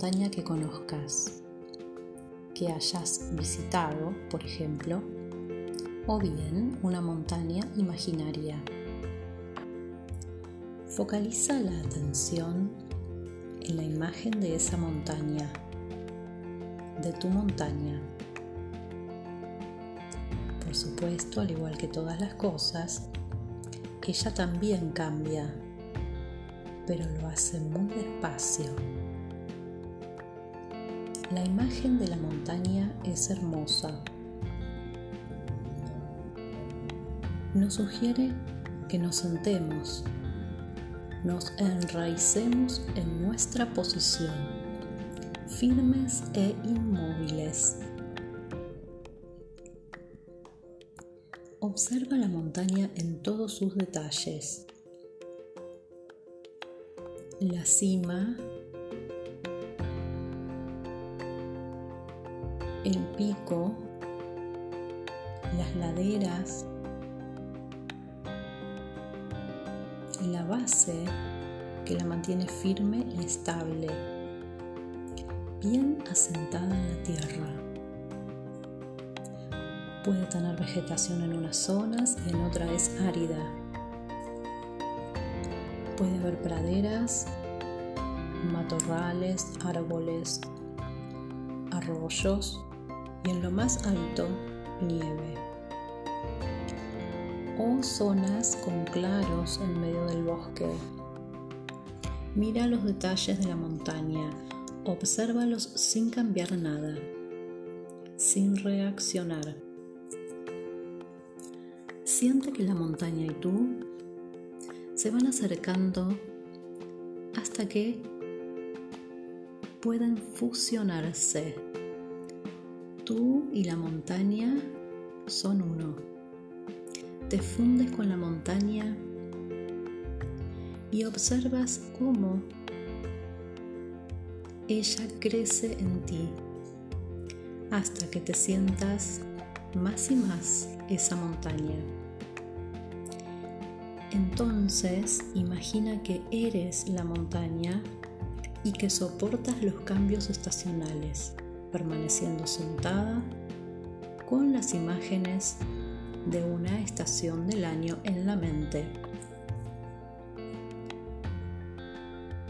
montaña que conozcas, que hayas visitado, por ejemplo, o bien una montaña imaginaria. Focaliza la atención en la imagen de esa montaña, de tu montaña. Por supuesto, al igual que todas las cosas, ella también cambia, pero lo hace muy despacio. La imagen de la montaña es hermosa. Nos sugiere que nos sentemos, nos enraicemos en nuestra posición, firmes e inmóviles. Observa la montaña en todos sus detalles. La cima, el pico, las laderas, la base que la mantiene firme y estable, bien asentada en la tierra. Puede tener vegetación en unas zonas y en otras es árida. Puede haber praderas, matorrales, árboles, arroyos y en lo más alto nieve. O zonas con claros en medio del bosque. Mira los detalles de la montaña, obsérvalos sin cambiar nada, sin reaccionar. Siente que la montaña y tú se van acercando hasta que puedan fusionarse. Tú y la montaña son uno. Te fundes con la montaña y observas cómo ella crece en ti hasta que te sientas más y más esa montaña. Entonces imagina que eres la montaña y que soportas los cambios estacionales, permaneciendo sentada con las imágenes de una estación del año en la mente.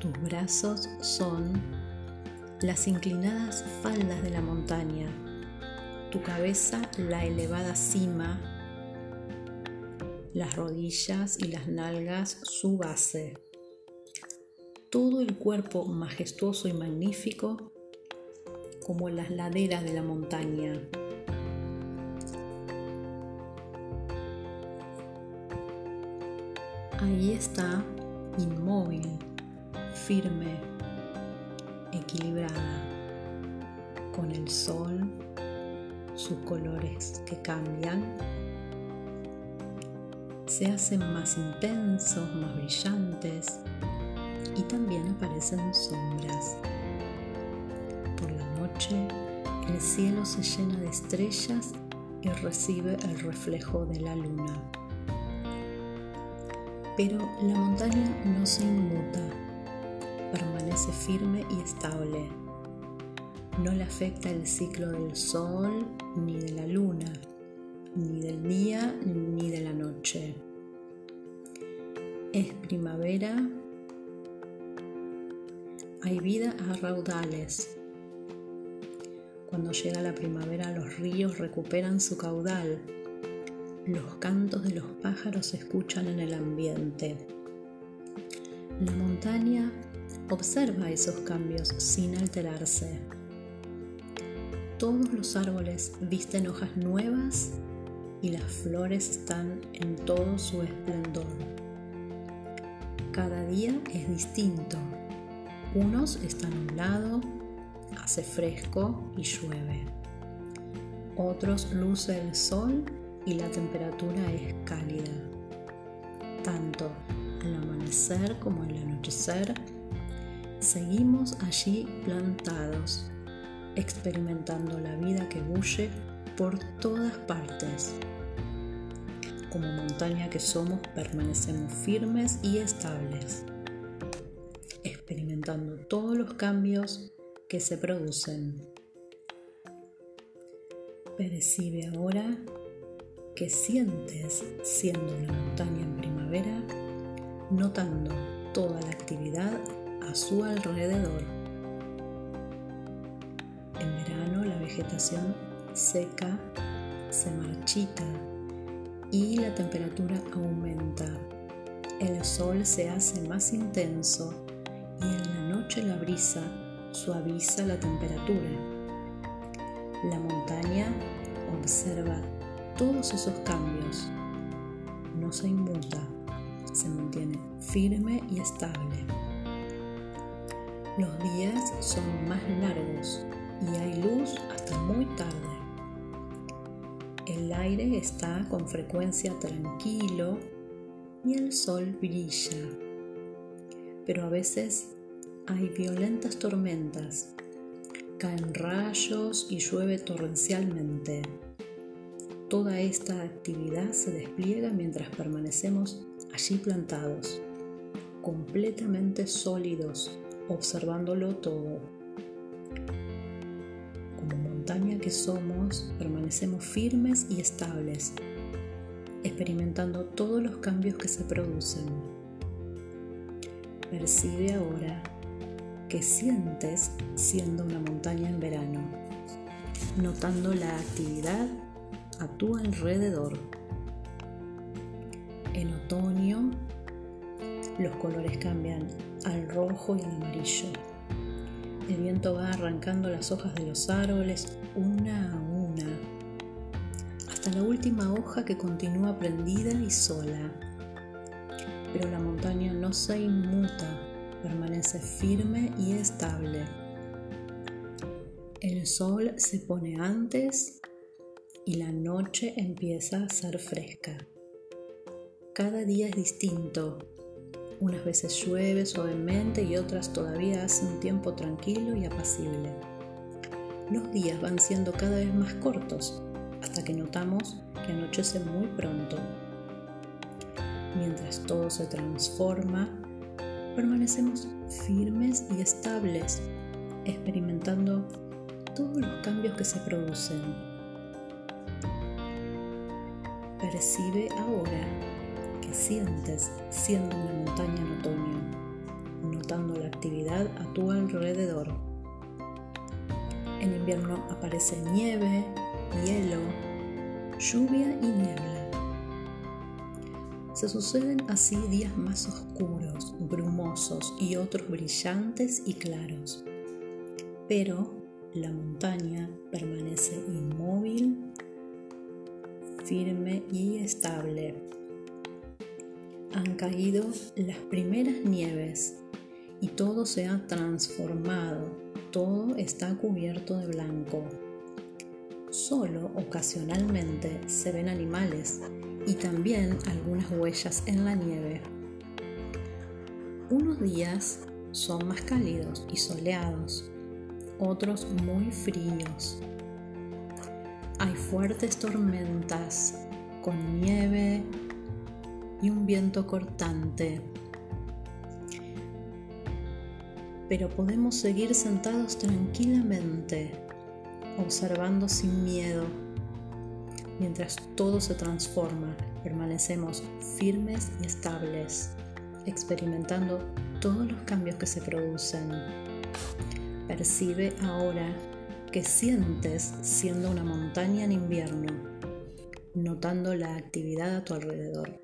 Tus brazos son las inclinadas faldas de la montaña, tu cabeza la elevada cima las rodillas y las nalgas su base. Todo el cuerpo majestuoso y magnífico como las laderas de la montaña. Ahí está, inmóvil, firme, equilibrada, con el sol, sus colores que cambian se hacen más intensos, más brillantes y también aparecen sombras. El cielo se llena de estrellas y recibe el reflejo de la luna. Pero la montaña no se inmuta, permanece firme y estable. No le afecta el ciclo del sol ni de la luna, ni del día ni de la noche. Es primavera, hay vida a raudales. Cuando llega la primavera los ríos recuperan su caudal, los cantos de los pájaros se escuchan en el ambiente. La montaña observa esos cambios sin alterarse. Todos los árboles visten hojas nuevas y las flores están en todo su esplendor cada día es distinto. Unos están nublado, hace fresco y llueve. Otros luce el sol y la temperatura es cálida. Tanto al amanecer como al anochecer, seguimos allí plantados, experimentando la vida que bulle por todas partes como montaña que somos, permanecemos firmes y estables, experimentando todos los cambios que se producen. Percibe ahora que sientes siendo una montaña en primavera, notando toda la actividad a su alrededor. En verano la vegetación seca, se marchita y la temperatura aumenta. El sol se hace más intenso y en la noche la brisa suaviza la temperatura. La montaña observa todos esos cambios. No se inmuta, se mantiene firme y estable. Los días son más largos y hay luz hasta muy tarde. El aire está con frecuencia tranquilo y el sol brilla. Pero a veces hay violentas tormentas, caen rayos y llueve torrencialmente. Toda esta actividad se despliega mientras permanecemos allí plantados, completamente sólidos, observándolo todo. Como montaña que somos, permanecemos firmes y estables, experimentando todos los cambios que se producen. Percibe ahora que sientes siendo una montaña en verano, notando la actividad a tu alrededor. En otoño, los colores cambian al rojo y al amarillo. El viento va arrancando las hojas de los árboles una a una, hasta la última hoja que continúa prendida y sola. Pero la montaña no se inmuta, permanece firme y estable. El sol se pone antes y la noche empieza a ser fresca. Cada día es distinto. Unas veces llueve suavemente y otras todavía hace un tiempo tranquilo y apacible. Los días van siendo cada vez más cortos hasta que notamos que anochece muy pronto. Mientras todo se transforma, permanecemos firmes y estables, experimentando todos los cambios que se producen. Percibe ahora que sientes siendo una montaña en otoño, notando la actividad a tu alrededor. En invierno aparece nieve, hielo, lluvia y niebla. Se suceden así días más oscuros, brumosos y otros brillantes y claros. Pero la montaña permanece inmóvil, firme y estable. Han caído las primeras nieves y todo se ha transformado, todo está cubierto de blanco. Solo ocasionalmente se ven animales y también algunas huellas en la nieve. Unos días son más cálidos y soleados, otros muy fríos. Hay fuertes tormentas con nieve y un viento cortante. Pero podemos seguir sentados tranquilamente, observando sin miedo Mientras todo se transforma, permanecemos firmes y estables, experimentando todos los cambios que se producen. Percibe ahora que sientes siendo una montaña en invierno, notando la actividad a tu alrededor.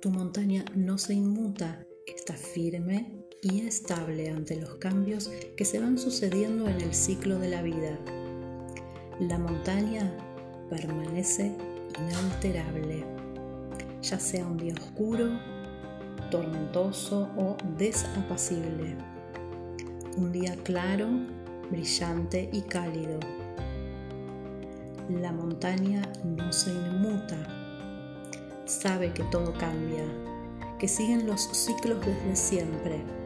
Tu montaña no se inmuta, está firme y estable ante los cambios que se van sucediendo en el ciclo de la vida. La montaña permanece inalterable, ya sea un día oscuro, tormentoso o desapacible, un día claro, brillante y cálido. La montaña no se inmuta, sabe que todo cambia, que siguen los ciclos desde siempre.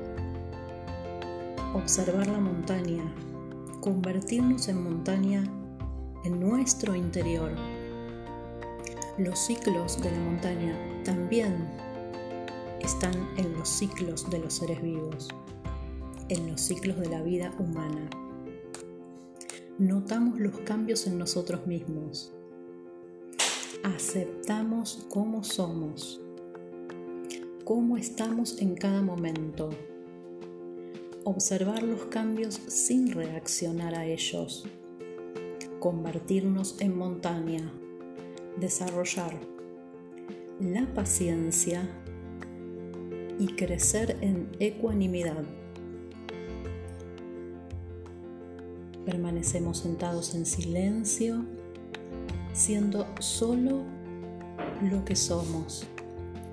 Observar la montaña, convertirnos en montaña en nuestro interior. Los ciclos de la montaña también están en los ciclos de los seres vivos. en los ciclos de la vida humana. Notamos los cambios en nosotros mismos. Aceptamos cómo somos, cómo estamos en cada momento. Observar los cambios sin reaccionar a ellos. Convertirnos en montaña. Desarrollar la paciencia y crecer en ecuanimidad. Permanecemos sentados en silencio, siendo solo lo que somos,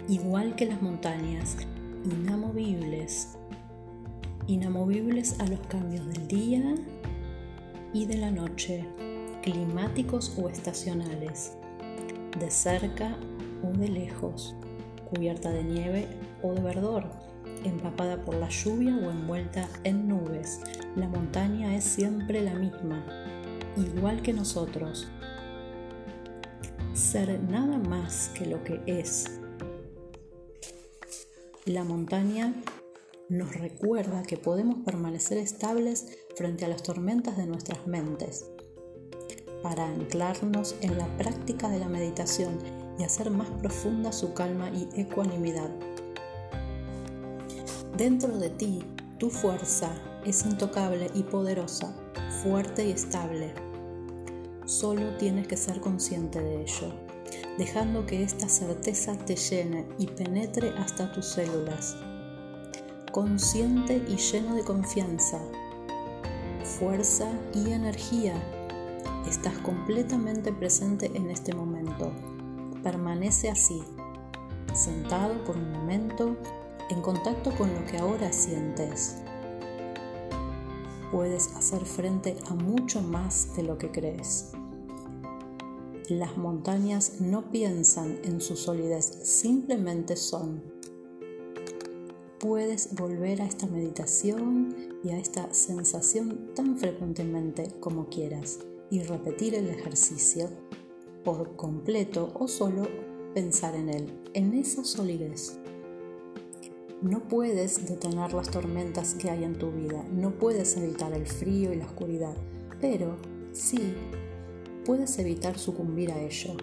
igual que las montañas, inamovibles, inamovibles a los cambios del día y de la noche, climáticos o estacionales, de cerca o de lejos, cubierta de nieve o de verdor, empapada por la lluvia o envuelta en nubes. La montaña es siempre la misma, igual que nosotros. Ser nada más que lo que es. La montaña nos recuerda que podemos permanecer estables frente a las tormentas de nuestras mentes, para anclarnos en la práctica de la meditación y hacer más profunda su calma y ecuanimidad. Dentro de ti, tu fuerza es intocable y poderosa, fuerte y estable. Solo tienes que ser consciente de ello, dejando que esta certeza te llene y penetre hasta tus células. Consciente y lleno de confianza, fuerza y energía, estás completamente presente en este momento permanece así, sentado por un momento en contacto con lo que ahora sientes. Puedes hacer frente a mucho más de lo que crees. Las montañas no piensan en su solidez, simplemente son. Puedes volver a esta meditación y a esta sensación tan frecuentemente como quieras y repetir el ejercicio por completo o solo pensar en él, en esa solidez. No puedes detener las tormentas que hay en tu vida, no puedes evitar el frío y la oscuridad, pero sí puedes evitar sucumbir a ello.